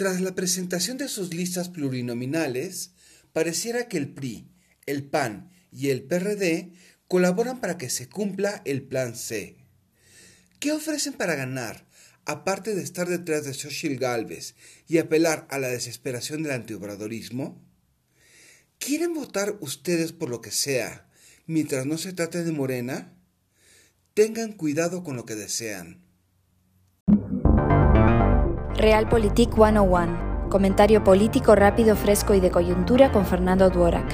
Tras la presentación de sus listas plurinominales, pareciera que el PRI, el PAN y el PRD colaboran para que se cumpla el Plan C. ¿Qué ofrecen para ganar, aparte de estar detrás de Xochitl Galvez y apelar a la desesperación del antiobradorismo? ¿Quieren votar ustedes por lo que sea, mientras no se trate de Morena? Tengan cuidado con lo que desean. Realpolitik 101. Comentario político rápido, fresco y de coyuntura con Fernando Duorak.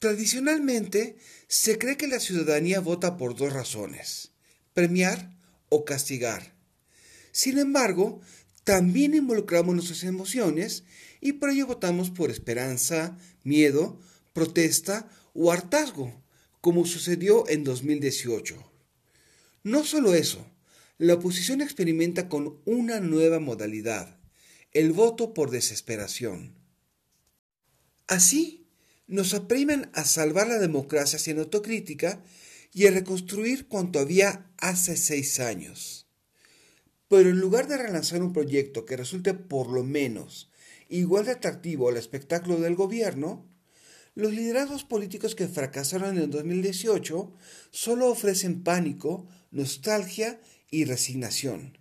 Tradicionalmente, se cree que la ciudadanía vota por dos razones, premiar o castigar. Sin embargo, también involucramos nuestras emociones y por ello votamos por esperanza, miedo, protesta o hartazgo como sucedió en 2018. No solo eso, la oposición experimenta con una nueva modalidad, el voto por desesperación. Así, nos apremian a salvar la democracia sin autocrítica y a reconstruir cuanto había hace seis años. Pero en lugar de relanzar un proyecto que resulte por lo menos igual de atractivo al espectáculo del gobierno, los liderazgos políticos que fracasaron en el 2018 solo ofrecen pánico, nostalgia y resignación.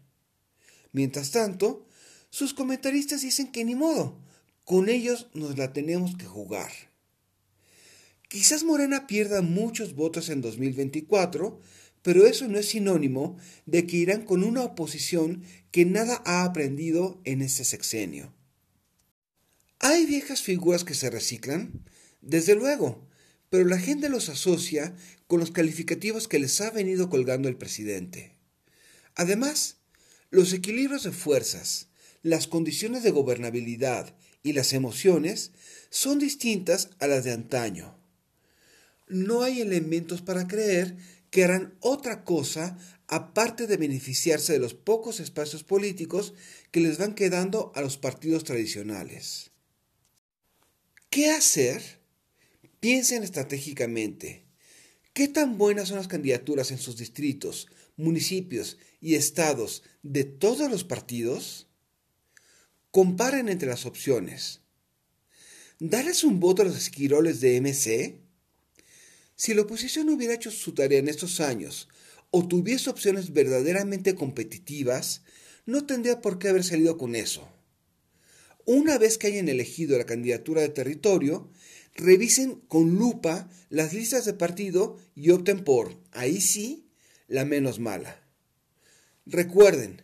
Mientras tanto, sus comentaristas dicen que ni modo, con ellos nos la tenemos que jugar. Quizás Morena pierda muchos votos en 2024, pero eso no es sinónimo de que irán con una oposición que nada ha aprendido en ese sexenio. ¿Hay viejas figuras que se reciclan? Desde luego, pero la gente los asocia con los calificativos que les ha venido colgando el presidente. Además, los equilibrios de fuerzas, las condiciones de gobernabilidad y las emociones son distintas a las de antaño. No hay elementos para creer que harán otra cosa aparte de beneficiarse de los pocos espacios políticos que les van quedando a los partidos tradicionales. ¿Qué hacer? Piensen estratégicamente. ¿Qué tan buenas son las candidaturas en sus distritos, municipios y estados de todos los partidos? Comparen entre las opciones. ¿Darles un voto a los esquiroles de MC? Si la oposición hubiera hecho su tarea en estos años o tuviese opciones verdaderamente competitivas, no tendría por qué haber salido con eso. Una vez que hayan elegido la candidatura de territorio, revisen con lupa las listas de partido y opten por, ahí sí, la menos mala. Recuerden,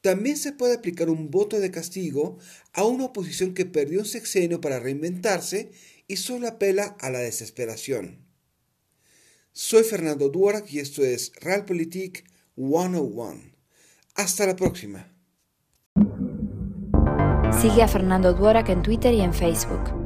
también se puede aplicar un voto de castigo a una oposición que perdió un sexenio para reinventarse y solo apela a la desesperación. Soy Fernando Duarac y esto es Realpolitik 101. Hasta la próxima. Sigue a Fernando Duarac en Twitter y en Facebook.